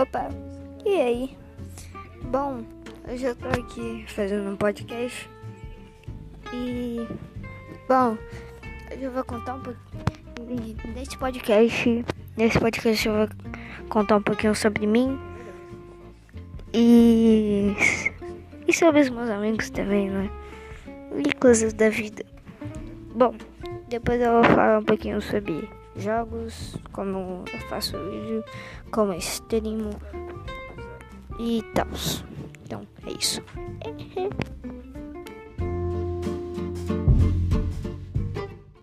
Opa, e aí? Bom, hoje eu tô aqui fazendo um podcast e. Bom, eu vou contar um pouquinho. Nesse podcast, nesse podcast eu vou contar um pouquinho sobre mim e. e sobre os meus amigos também, né? E coisas da vida. Bom, depois eu vou falar um pouquinho sobre jogos, como eu faço vídeo, como eu streamo e tal. Então é isso.